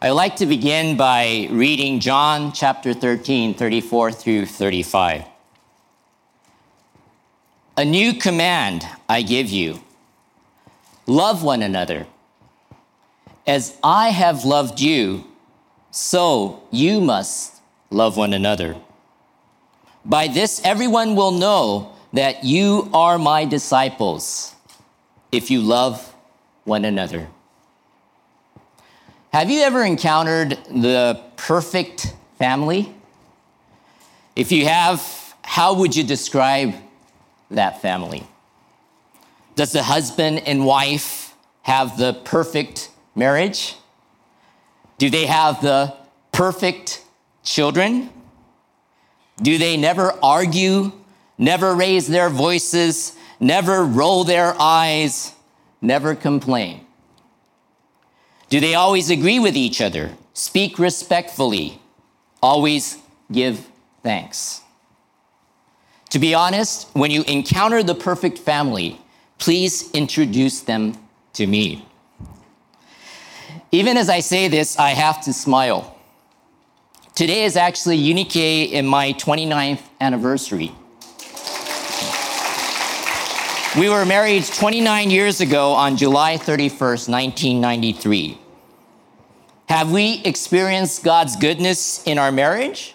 I'd like to begin by reading John chapter 13, 34 through 35. A new command I give you love one another. As I have loved you, so you must love one another. By this, everyone will know that you are my disciples if you love one another. Have you ever encountered the perfect family? If you have, how would you describe that family? Does the husband and wife have the perfect marriage? Do they have the perfect children? Do they never argue, never raise their voices, never roll their eyes, never complain? Do they always agree with each other, speak respectfully, always give thanks? To be honest, when you encounter the perfect family, please introduce them to me. Even as I say this, I have to smile. Today is actually Eunike in my 29th anniversary. We were married 29 years ago on July 31st, 1993. Have we experienced God's goodness in our marriage?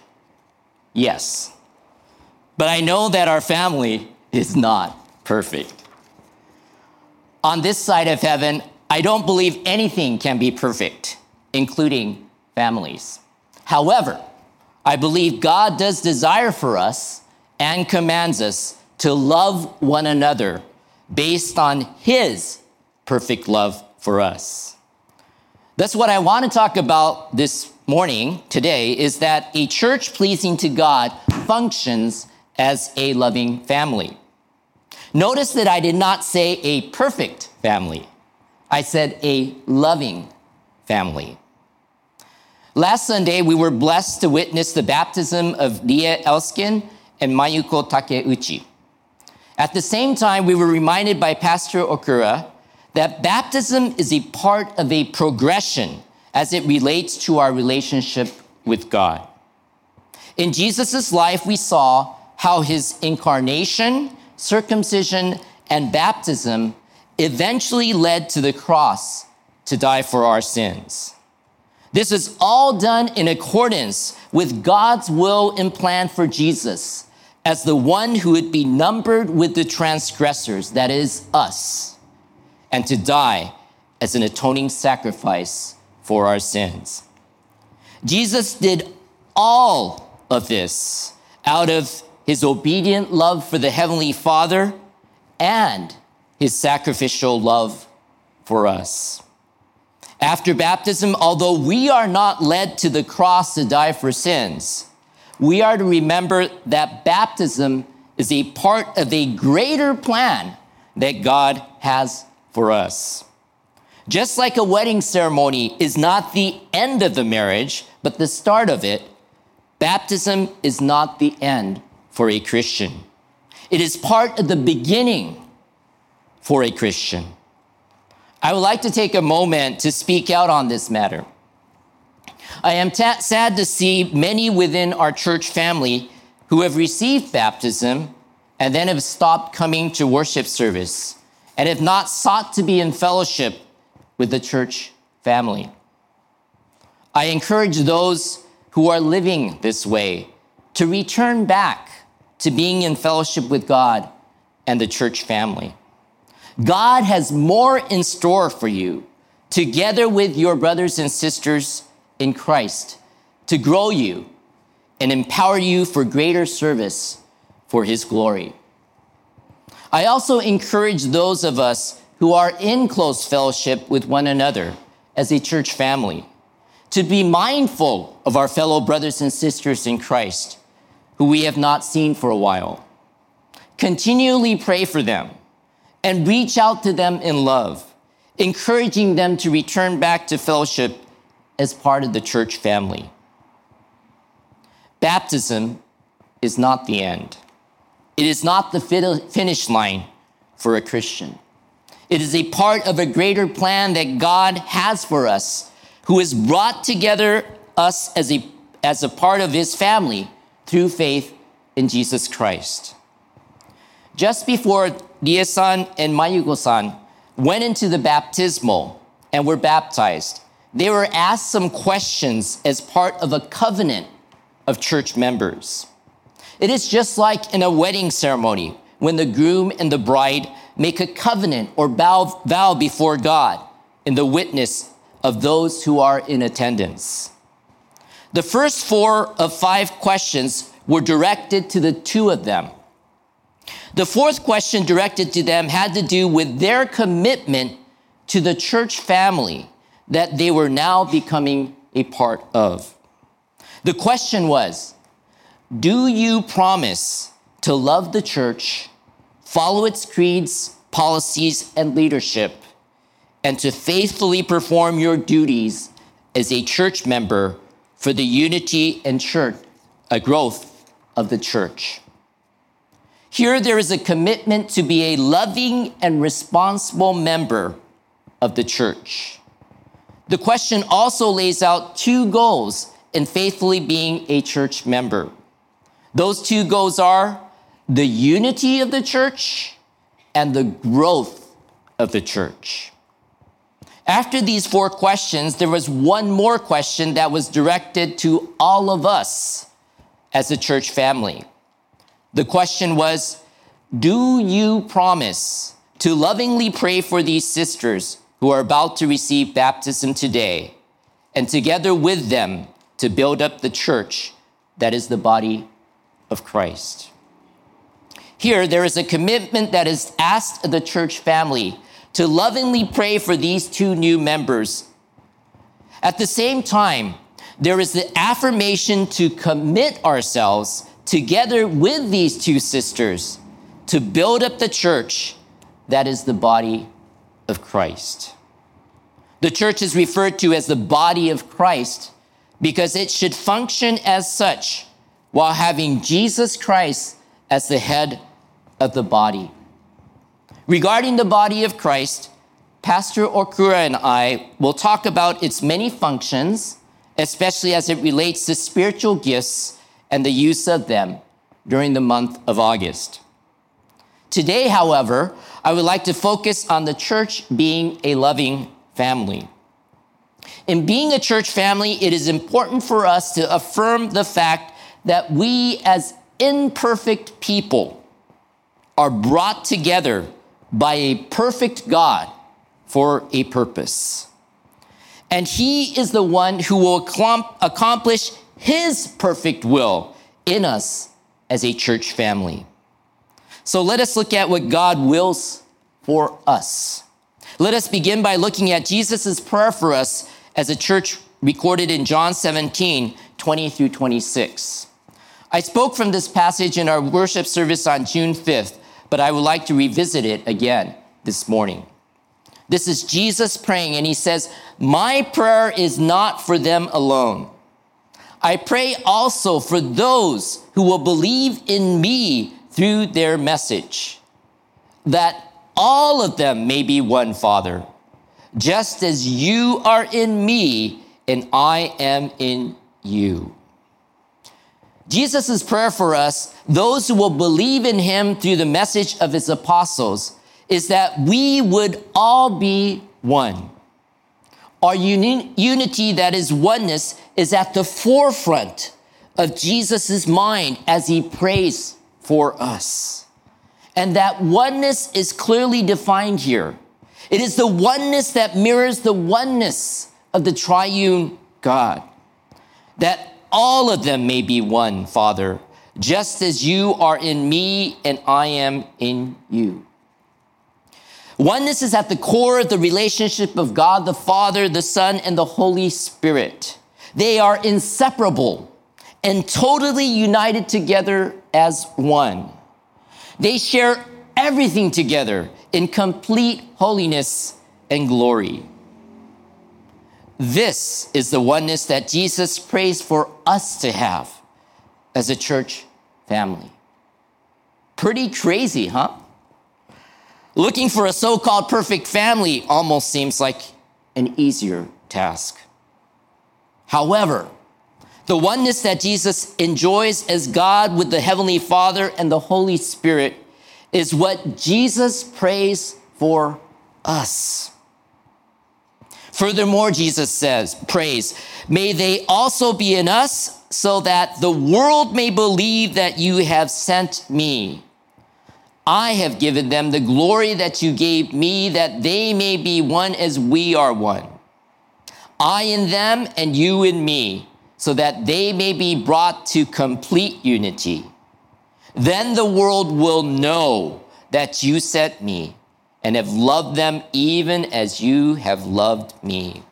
Yes. But I know that our family is not perfect. On this side of heaven, I don't believe anything can be perfect, including families. However, I believe God does desire for us and commands us to love one another based on his perfect love for us. That's what I want to talk about this morning, today, is that a church pleasing to God functions as a loving family. Notice that I did not say a perfect family. I said a loving family. Last Sunday, we were blessed to witness the baptism of Lia Elskin and Mayuko Takeuchi. At the same time, we were reminded by Pastor Okura that baptism is a part of a progression as it relates to our relationship with God. In Jesus' life, we saw how his incarnation, circumcision, and baptism eventually led to the cross to die for our sins. This is all done in accordance with God's will and plan for Jesus as the one who would be numbered with the transgressors, that is, us, and to die as an atoning sacrifice for our sins. Jesus did all of this out of his obedient love for the Heavenly Father and his sacrificial love for us. After baptism, although we are not led to the cross to die for sins, we are to remember that baptism is a part of a greater plan that God has for us. Just like a wedding ceremony is not the end of the marriage, but the start of it, baptism is not the end for a Christian. It is part of the beginning for a Christian. I would like to take a moment to speak out on this matter. I am sad to see many within our church family who have received baptism and then have stopped coming to worship service and have not sought to be in fellowship with the church family. I encourage those who are living this way to return back to being in fellowship with God and the church family. God has more in store for you together with your brothers and sisters in Christ to grow you and empower you for greater service for his glory. I also encourage those of us who are in close fellowship with one another as a church family to be mindful of our fellow brothers and sisters in Christ who we have not seen for a while. Continually pray for them and reach out to them in love, encouraging them to return back to fellowship as part of the church family. Baptism is not the end. It is not the finish line for a Christian. It is a part of a greater plan that God has for us who has brought together us as a, as a part of his family through faith in Jesus Christ. Just before Die-san and Mayuko-san went into the baptismal and were baptized, they were asked some questions as part of a covenant of church members. It is just like in a wedding ceremony when the groom and the bride make a covenant or vow, vow before God in the witness of those who are in attendance. The first four of five questions were directed to the two of them. The fourth question directed to them had to do with their commitment to the church family that they were now becoming a part of. The question was Do you promise to love the church, follow its creeds, policies, and leadership, and to faithfully perform your duties as a church member for the unity and church, a growth of the church? Here, there is a commitment to be a loving and responsible member of the church. The question also lays out two goals in faithfully being a church member. Those two goals are the unity of the church and the growth of the church. After these four questions, there was one more question that was directed to all of us as a church family. The question was Do you promise to lovingly pray for these sisters who are about to receive baptism today, and together with them to build up the church that is the body of Christ? Here, there is a commitment that is asked of the church family to lovingly pray for these two new members. At the same time, there is the affirmation to commit ourselves together with these two sisters to build up the church that is the body of Christ. The church is referred to as the body of Christ because it should function as such while having Jesus Christ as the head of the body. Regarding the body of Christ, Pastor Okura and I will talk about its many functions, especially as it relates to spiritual gifts and the use of them during the month of August. Today, however, I would like to focus on the church being a loving family. In being a church family, it is important for us to affirm the fact that we, as imperfect people, are brought together by a perfect God for a purpose. And He is the one who will accomplish his perfect will in us as a church family. So let us look at what God wills for us. Let us begin by looking at Jesus' prayer for us as a church recorded in John 17, 20 through 26. I spoke from this passage in our worship service on June 5th, but I would like to revisit it again this morning. This is Jesus praying, and he says, My prayer is not for them alone I pray also for those who will believe in me through their message, that all of them may be one, Father, just as you are in me and I am in you. Jesus' prayer for us, those who will believe in him through the message of his apostles, is that we would all be one. Our uni- unity, that is oneness, is at the forefront of Jesus' mind as he prays for us. And that oneness is clearly defined here. It is the oneness that mirrors the oneness of the triune God. That all of them may be one, Father, just as you are in me and I am in you. Oneness is at the core of the relationship of God the Father, the Son, and the Holy Spirit. They are inseparable and totally united together as one. They share everything together in complete holiness and glory. This is the oneness that Jesus prays for us to have as a church family. Pretty crazy, huh? Looking for a so called perfect family almost seems like an easier task. However, the oneness that Jesus enjoys as God with the Heavenly Father and the Holy Spirit is what Jesus prays for us. Furthermore, Jesus says, prays, may they also be in us so that the world may believe that you have sent me. I have given them the glory that you gave me, that they may be one as we are one. I in them and you in me, so that they may be brought to complete unity. Then the world will know that you sent me and have loved them even as you have loved me.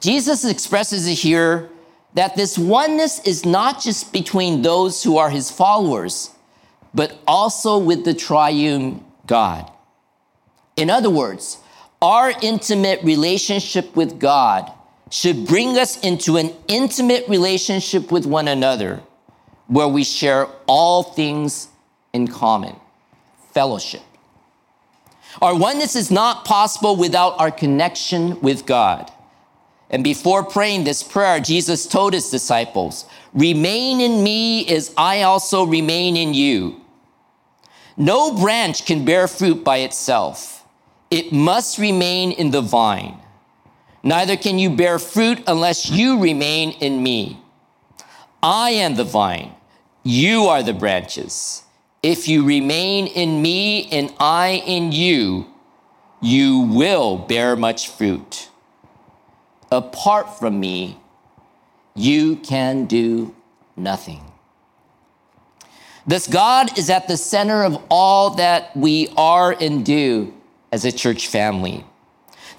Jesus expresses it here that this oneness is not just between those who are his followers but also with the triune God. In other words, our intimate relationship with God should bring us into an intimate relationship with one another where we share all things in common fellowship. Our oneness is not possible without our connection with God. And before praying this prayer, Jesus told his disciples, Remain in me as I also remain in you. No branch can bear fruit by itself, it must remain in the vine. Neither can you bear fruit unless you remain in me. I am the vine, you are the branches. If you remain in me and I in you, you will bear much fruit. Apart from me, you can do nothing. This God is at the center of all that we are and do as a church family.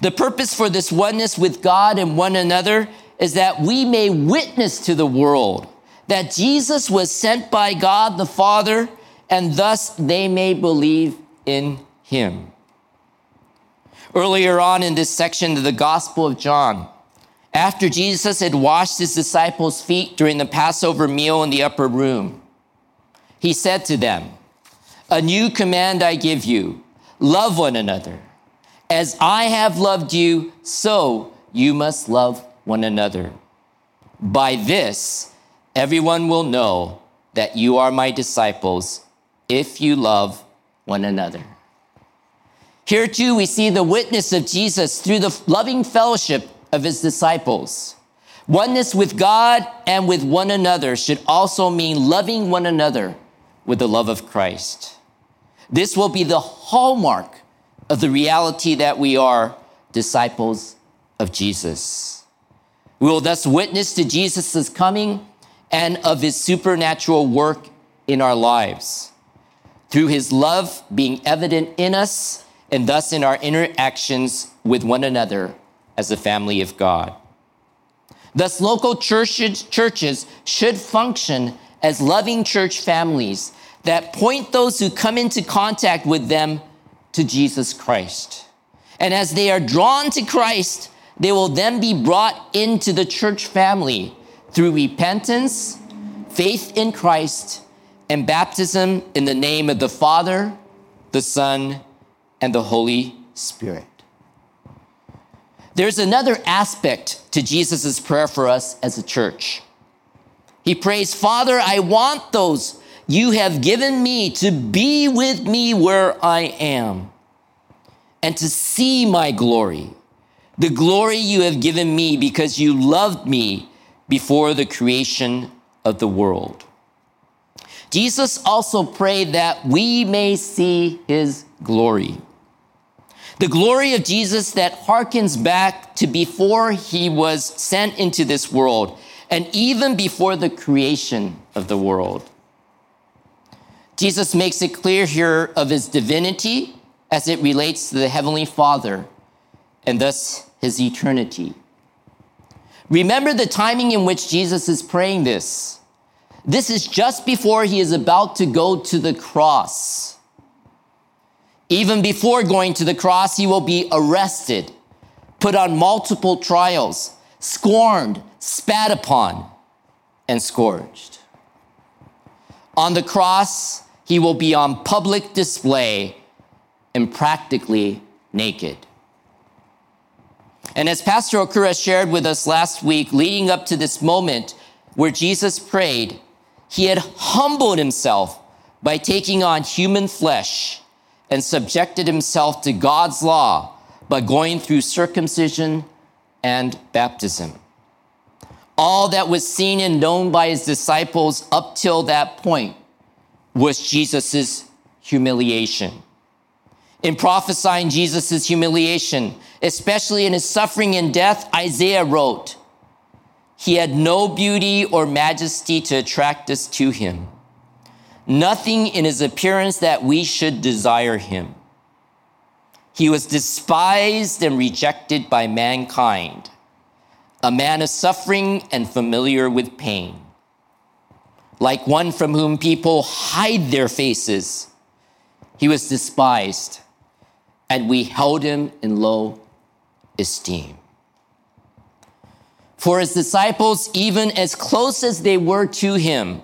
The purpose for this oneness with God and one another is that we may witness to the world that Jesus was sent by God the Father, and thus they may believe in him. Earlier on in this section of the Gospel of John, after Jesus had washed his disciples' feet during the Passover meal in the upper room, he said to them, A new command I give you love one another. As I have loved you, so you must love one another. By this, everyone will know that you are my disciples if you love one another. Here too, we see the witness of Jesus through the loving fellowship of his disciples. Oneness with God and with one another should also mean loving one another with the love of Christ. This will be the hallmark of the reality that we are disciples of Jesus. We will thus witness to Jesus' coming and of his supernatural work in our lives through his love being evident in us and thus in our interactions with one another as the family of God. Thus, local churches, churches should function as loving church families that point those who come into contact with them to Jesus Christ. And as they are drawn to Christ, they will then be brought into the church family through repentance, faith in Christ, and baptism in the name of the Father, the Son, and the Holy Spirit. There's another aspect to Jesus' prayer for us as a church. He prays, Father, I want those you have given me to be with me where I am and to see my glory, the glory you have given me because you loved me before the creation of the world. Jesus also prayed that we may see his glory. The glory of Jesus that harkens back to before he was sent into this world and even before the creation of the world. Jesus makes it clear here of his divinity as it relates to the Heavenly Father and thus his eternity. Remember the timing in which Jesus is praying this. This is just before he is about to go to the cross. Even before going to the cross, he will be arrested, put on multiple trials, scorned, spat upon, and scourged. On the cross, he will be on public display and practically naked. And as Pastor Okura shared with us last week, leading up to this moment where Jesus prayed, he had humbled himself by taking on human flesh and subjected himself to God's law by going through circumcision and baptism. All that was seen and known by his disciples up till that point was Jesus' humiliation. In prophesying Jesus' humiliation, especially in his suffering and death, Isaiah wrote, He had no beauty or majesty to attract us to him, nothing in his appearance that we should desire him. He was despised and rejected by mankind, a man of suffering and familiar with pain. Like one from whom people hide their faces, he was despised, and we held him in low esteem. For his disciples, even as close as they were to him,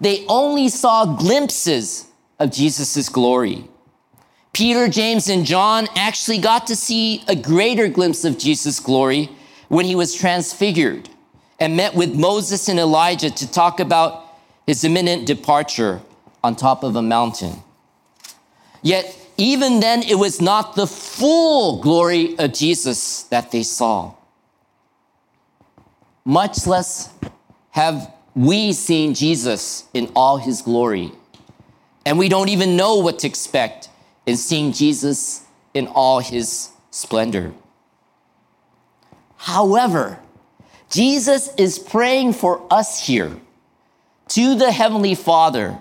they only saw glimpses of Jesus' glory. Peter, James, and John actually got to see a greater glimpse of Jesus' glory when he was transfigured and met with Moses and Elijah to talk about his imminent departure on top of a mountain. Yet, even then, it was not the full glory of Jesus that they saw. Much less have we seen Jesus in all his glory. And we don't even know what to expect in seeing Jesus in all his splendor. However, Jesus is praying for us here to the Heavenly Father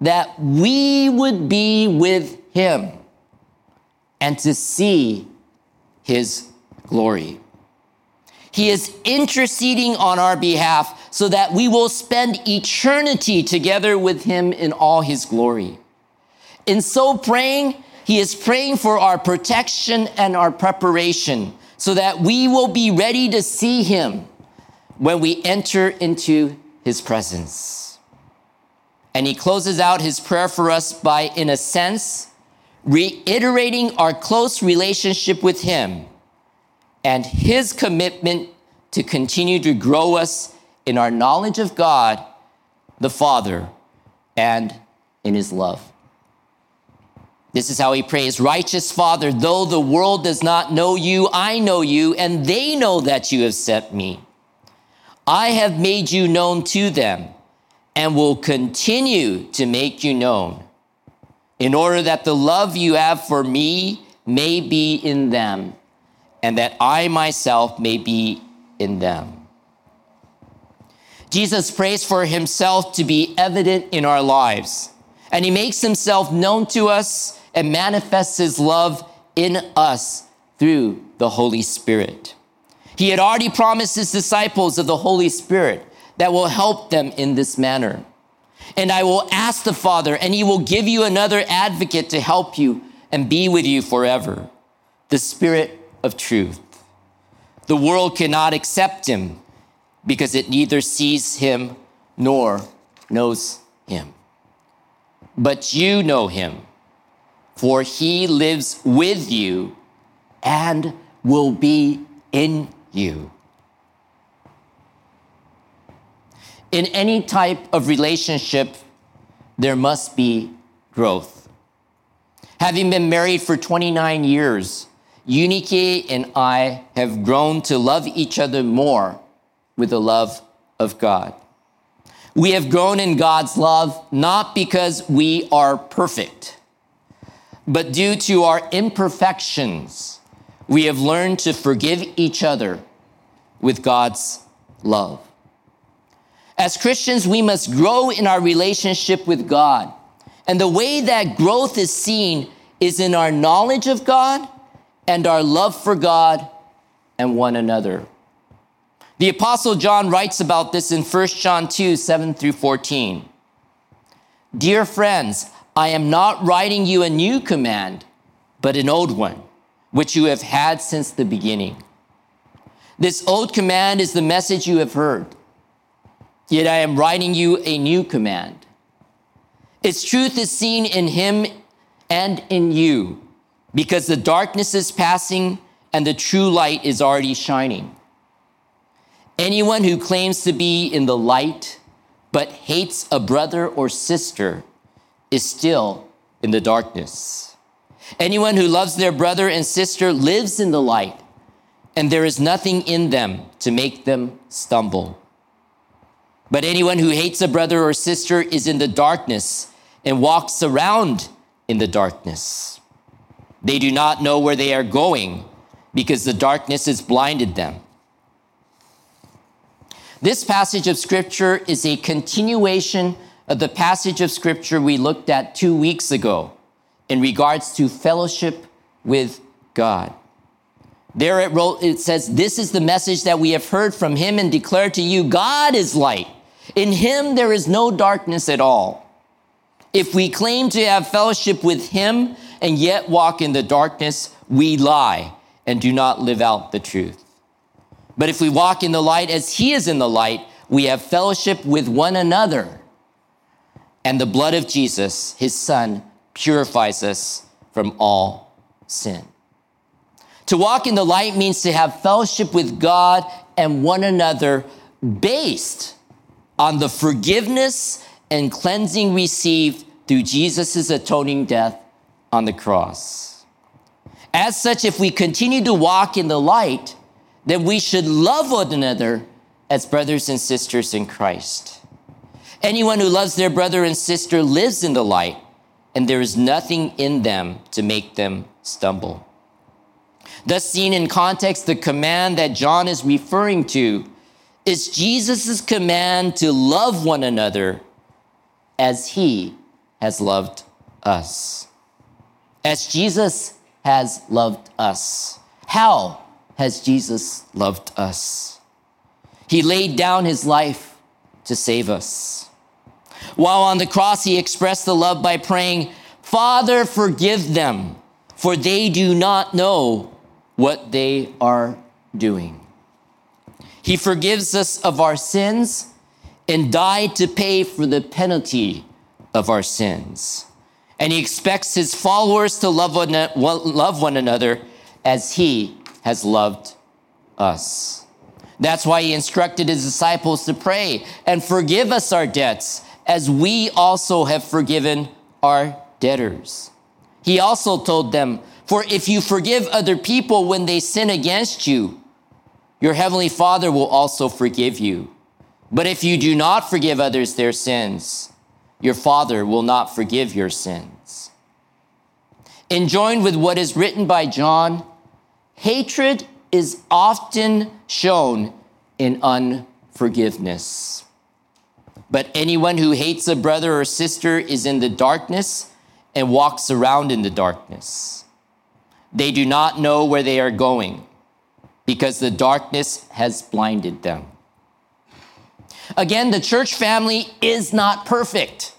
that we would be with him and to see his glory. He is interceding on our behalf so that we will spend eternity together with him in all his glory. In so praying, he is praying for our protection and our preparation so that we will be ready to see him when we enter into his presence. And he closes out his prayer for us by, in a sense, reiterating our close relationship with him and his commitment to continue to grow us in our knowledge of God, the Father, and in his love. This is how he prays Righteous Father, though the world does not know you, I know you, and they know that you have sent me. I have made you known to them and will continue to make you known, in order that the love you have for me may be in them, and that I myself may be in them. Jesus prays for himself to be evident in our lives, and he makes himself known to us and manifests his love in us through the Holy Spirit. He had already promised his disciples of the Holy Spirit that will help them in this manner. And I will ask the Father, and he will give you another advocate to help you and be with you forever the Spirit of truth. The world cannot accept him because it neither sees him nor knows him. But you know him for he lives with you and will be in you. In any type of relationship, there must be growth. Having been married for 29 years, Eunike and I have grown to love each other more with the love of God. We have grown in God's love not because we are perfect but due to our imperfections, we have learned to forgive each other with God's love. As Christians, we must grow in our relationship with God. And the way that growth is seen is in our knowledge of God and our love for God and one another. The Apostle John writes about this in 1 John 2 7 through 14. Dear friends, I am not writing you a new command, but an old one, which you have had since the beginning. This old command is the message you have heard. Yet I am writing you a new command. Its truth is seen in him and in you, because the darkness is passing and the true light is already shining. Anyone who claims to be in the light but hates a brother or sister is still in the darkness. Anyone who loves their brother and sister lives in the light, and there is nothing in them to make them stumble. But anyone who hates a brother or sister is in the darkness and walks around in the darkness. They do not know where they are going because the darkness has blinded them. This passage of scripture is a continuation of the passage of scripture we looked at two weeks ago in regards to fellowship with God. There it, wrote, it says, This is the message that we have heard from him and declare to you God is light. In him there is no darkness at all. If we claim to have fellowship with him and yet walk in the darkness, we lie and do not live out the truth. But if we walk in the light as he is in the light, we have fellowship with one another. And the blood of Jesus, his son, purifies us from all sin. To walk in the light means to have fellowship with God and one another based on the forgiveness and cleansing received through Jesus' atoning death on the cross. As such, if we continue to walk in the light, then we should love one another as brothers and sisters in Christ. Anyone who loves their brother and sister lives in the light, and there is nothing in them to make them stumble. Thus, seen in context, the command that John is referring to is Jesus' command to love one another as he has loved us. As Jesus has loved us. How has Jesus loved us? He laid down his life to save us. While on the cross, he expressed the love by praying, Father, forgive them, for they do not know what they are doing. He forgives us of our sins and died to pay for the penalty of our sins. And he expects his followers to love one, love one another as he has loved us. That's why he instructed his disciples to pray and forgive us our debts as we also have forgiven our debtors. He also told them, For if you forgive other people when they sin against you, your heavenly Father will also forgive you. But if you do not forgive others their sins, your Father will not forgive your sins. In joined with what is written by John, hatred is often shown in unforgiveness. But anyone who hates a brother or sister is in the darkness and walks around in the darkness. They do not know where they are going because the darkness has blinded them. Again, the church family is not perfect.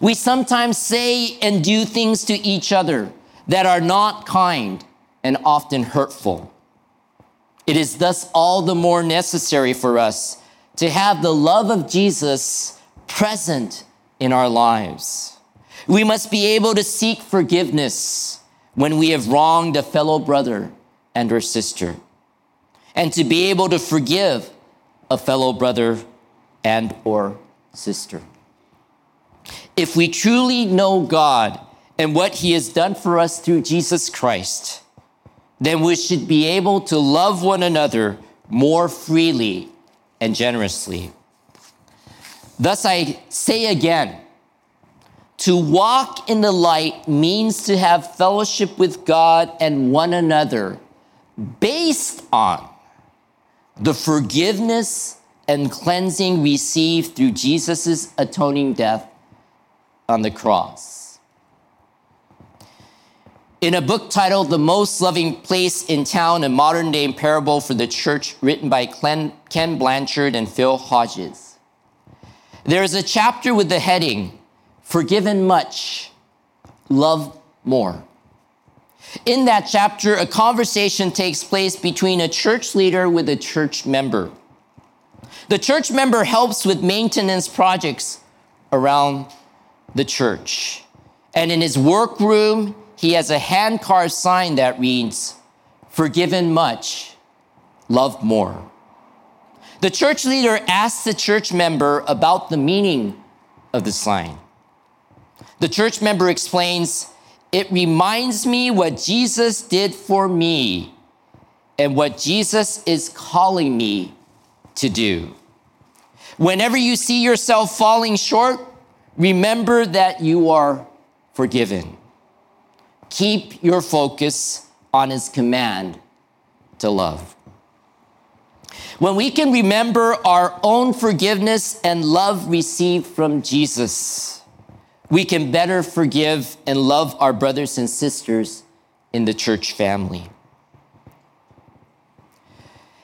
We sometimes say and do things to each other that are not kind and often hurtful. It is thus all the more necessary for us to have the love of Jesus present in our lives. We must be able to seek forgiveness when we have wronged a fellow brother and or sister and to be able to forgive a fellow brother and or sister. If we truly know God and what he has done for us through Jesus Christ, then we should be able to love one another more freely and generously. Thus, I say again, to walk in the light means to have fellowship with God and one another based on the forgiveness and cleansing received through Jesus' atoning death on the cross. In a book titled The Most Loving Place in Town, a modern day parable for the church, written by Ken Blanchard and Phil Hodges, there is a chapter with the heading, Forgiven Much, Love More. In that chapter, a conversation takes place between a church leader with a church member. The church member helps with maintenance projects around the church. And in his workroom, he has a hand carved sign that reads, forgiven much, loved more. The church leader asks the church member about the meaning of the sign. The church member explains, It reminds me what Jesus did for me and what Jesus is calling me to do. Whenever you see yourself falling short, remember that you are forgiven. Keep your focus on his command to love. When we can remember our own forgiveness and love received from Jesus, we can better forgive and love our brothers and sisters in the church family.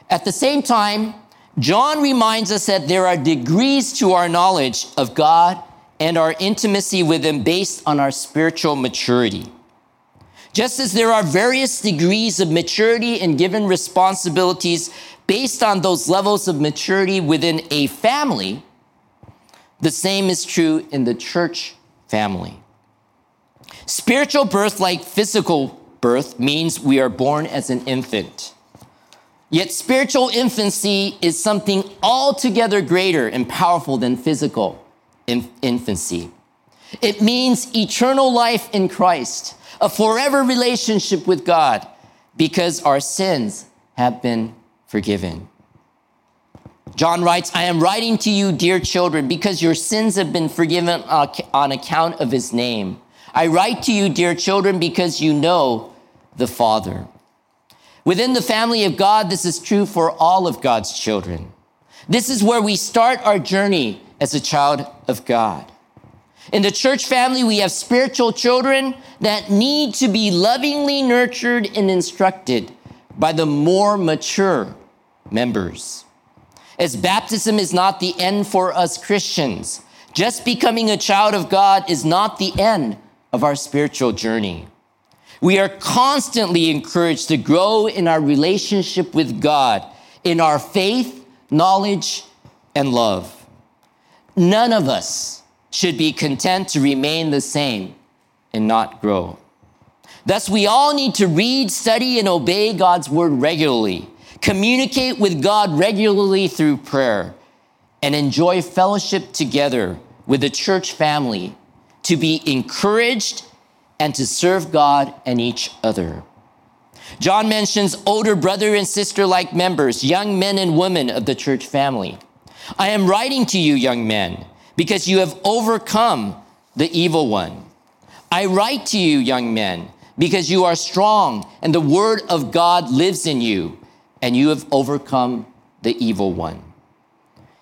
At the same time, John reminds us that there are degrees to our knowledge of God and our intimacy with Him based on our spiritual maturity. Just as there are various degrees of maturity and given responsibilities based on those levels of maturity within a family, the same is true in the church family. Spiritual birth, like physical birth, means we are born as an infant. Yet spiritual infancy is something altogether greater and powerful than physical infancy. It means eternal life in Christ, a forever relationship with God, because our sins have been forgiven. John writes, I am writing to you, dear children, because your sins have been forgiven on account of his name. I write to you, dear children, because you know the Father. Within the family of God, this is true for all of God's children. This is where we start our journey as a child of God. In the church family, we have spiritual children that need to be lovingly nurtured and instructed by the more mature members. As baptism is not the end for us Christians, just becoming a child of God is not the end of our spiritual journey. We are constantly encouraged to grow in our relationship with God, in our faith, knowledge, and love. None of us should be content to remain the same and not grow. Thus, we all need to read, study, and obey God's word regularly, communicate with God regularly through prayer, and enjoy fellowship together with the church family to be encouraged and to serve God and each other. John mentions older brother and sister like members, young men and women of the church family. I am writing to you, young men, because you have overcome the evil one. I write to you, young men, because you are strong and the word of God lives in you, and you have overcome the evil one.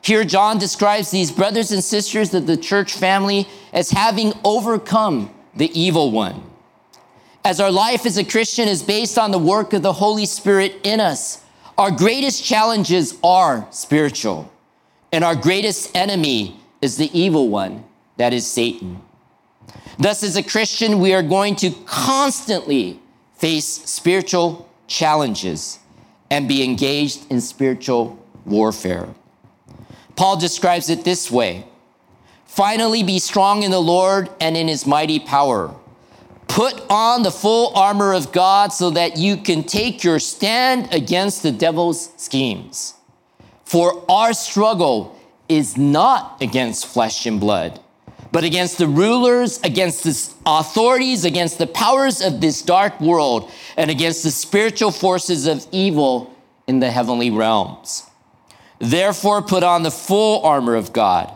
Here, John describes these brothers and sisters of the church family as having overcome the evil one. As our life as a Christian is based on the work of the Holy Spirit in us, our greatest challenges are spiritual, and our greatest enemy is the evil one, that is Satan. Thus, as a Christian, we are going to constantly face spiritual challenges and be engaged in spiritual warfare. Paul describes it this way Finally, be strong in the Lord and in his mighty power. Put on the full armor of God so that you can take your stand against the devil's schemes. For our struggle is not against flesh and blood, but against the rulers, against the authorities, against the powers of this dark world, and against the spiritual forces of evil in the heavenly realms. Therefore, put on the full armor of God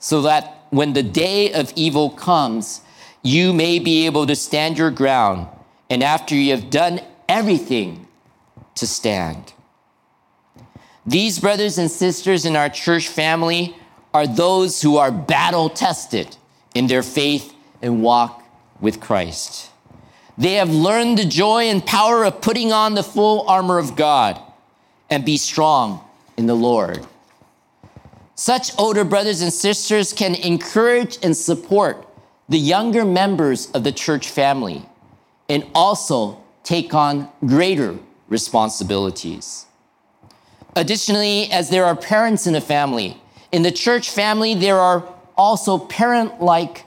so that when the day of evil comes, you may be able to stand your ground, and after you have done everything, to stand. These brothers and sisters in our church family are those who are battle tested in their faith and walk with Christ. They have learned the joy and power of putting on the full armor of God and be strong in the Lord. Such older brothers and sisters can encourage and support the younger members of the church family and also take on greater responsibilities. Additionally, as there are parents in a family, in the church family, there are also parent like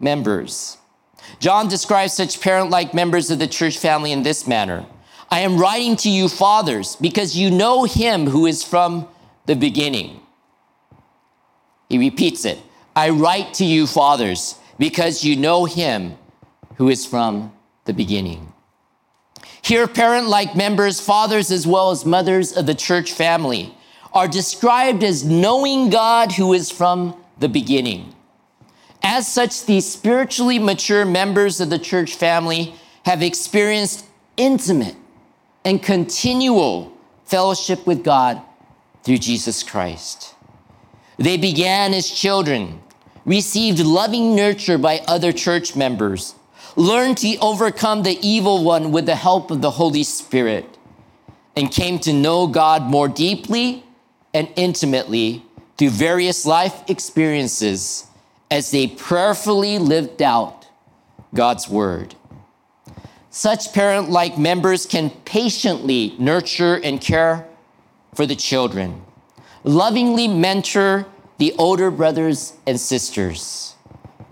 members. John describes such parent like members of the church family in this manner I am writing to you, fathers, because you know him who is from the beginning. He repeats it I write to you, fathers, because you know him who is from the beginning. Here, parent like members, fathers as well as mothers of the church family, are described as knowing God who is from the beginning. As such, these spiritually mature members of the church family have experienced intimate and continual fellowship with God through Jesus Christ. They began as children, received loving nurture by other church members, learned to overcome the evil one with the help of the Holy Spirit, and came to know God more deeply and intimately through various life experiences as they prayerfully lived out God's word. Such parent like members can patiently nurture and care for the children, lovingly mentor the older brothers and sisters,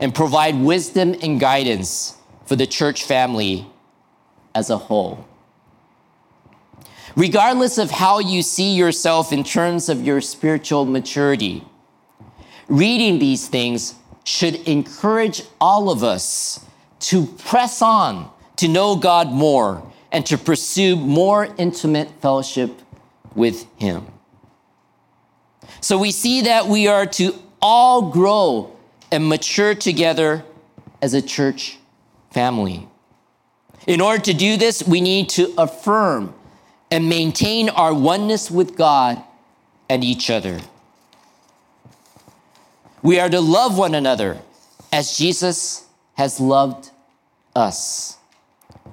and provide wisdom and guidance for the church family as a whole. Regardless of how you see yourself in terms of your spiritual maturity, reading these things should encourage all of us to press on to know God more and to pursue more intimate fellowship with Him. So we see that we are to all grow and mature together as a church family. In order to do this, we need to affirm and maintain our oneness with God and each other. We are to love one another as Jesus has loved us.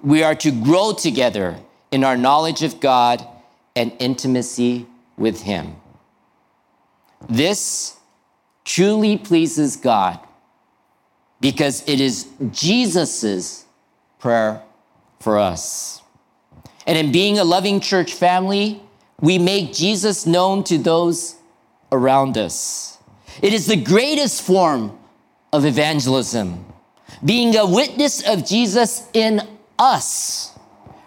We are to grow together in our knowledge of God and intimacy with Him. This truly pleases God because it is Jesus' prayer for us. And in being a loving church family, we make Jesus known to those around us. It is the greatest form of evangelism, being a witness of Jesus in us,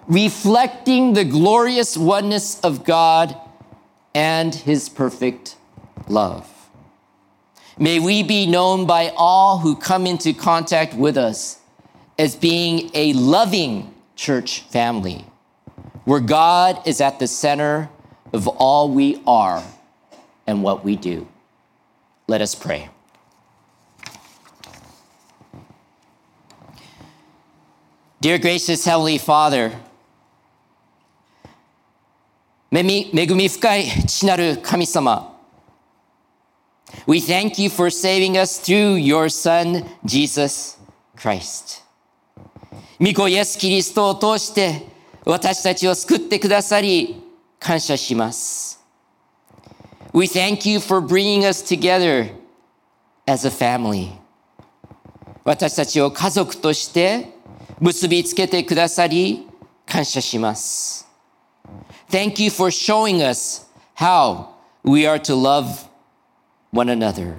reflecting the glorious oneness of God and his perfect love. May we be known by all who come into contact with us as being a loving church family, where God is at the center of all we are and what we do. Let us pray. Dear gracious Heavenly Father, 恵み深い父なる神様 We thank you for saving us through your Son, Jesus Christ. 御子イエス・キリストを通して私たちを救ってくださり感謝します。We thank you for bringing us together as a family. 私たちを家族として結びつけてくださり感謝します。Thank you for showing us how we are to love one another.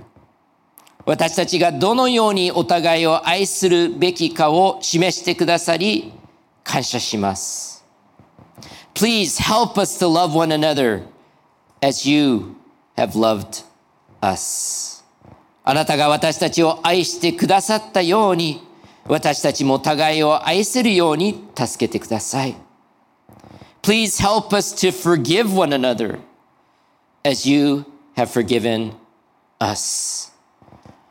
私たちがどのようにお互いを愛するべきかを示してくださり感謝します。Please help us to love one another as you have loved us. あなたが私たちを愛してくださったように、私たちも互いを愛せるように助けてください。Please help us to forgive one another as you have forgiven us. Us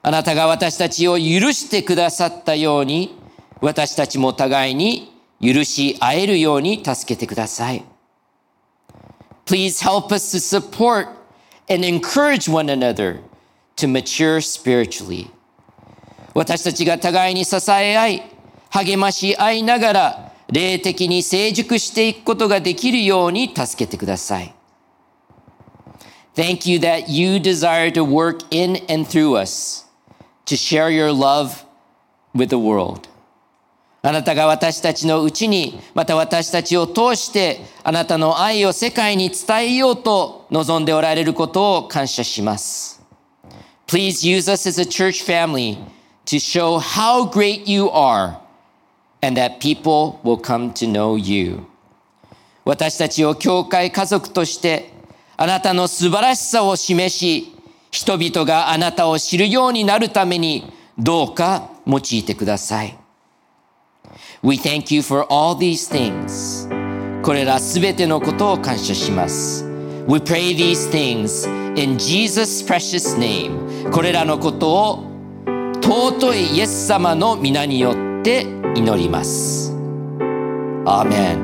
あなたが私たちを許してくださったように、私たちも互いに許し合えるように助けてください。Please help us to support and encourage one another to mature spiritually. 私たちが互いに支え合い、励まし合いながら、霊的に成熟していくことができるように助けてください。Thank you that you desire to work in and through us to share your love with the world. あなたが私たちのうちに、また私たちを通して、あなたの愛を世界に伝えようと望んでおられることを感謝します。Please use us as a church family to show how great you are and that people will come to know you. 私たちを教会家族としてあなたの素晴らしさを示し、人々があなたを知るようになるためにどうか用いてください。We thank you for all these things. これらすべてのことを感謝します。We pray these things in Jesus' precious name. これらのことを尊いイエス様の皆によって祈ります。アーメン。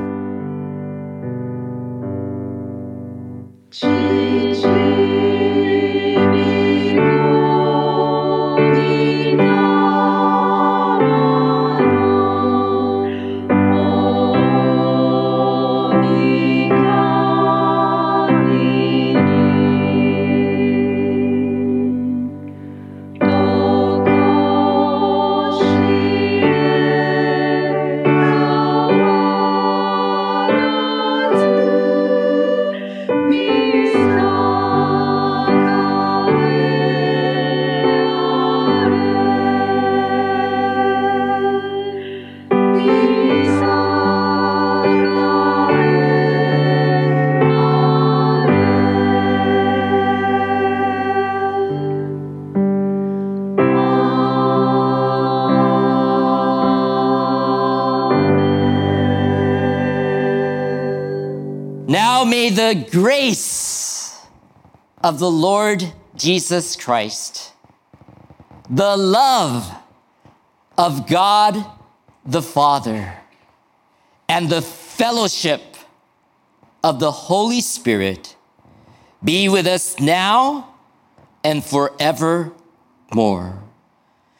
the grace of the Lord Jesus Christ, the love of God the Father, and the fellowship of the Holy Spirit be with us now and forevermore.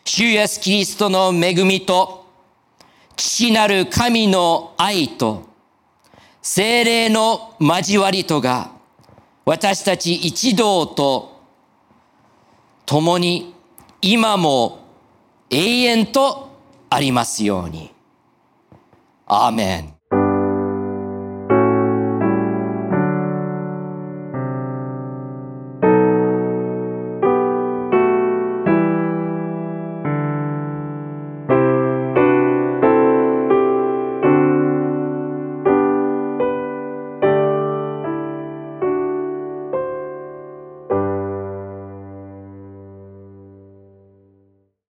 主イエスキリストの恵みと父なる神の愛と 精霊の交わりとが私たち一同と共に今も永遠とありますように。アーメン。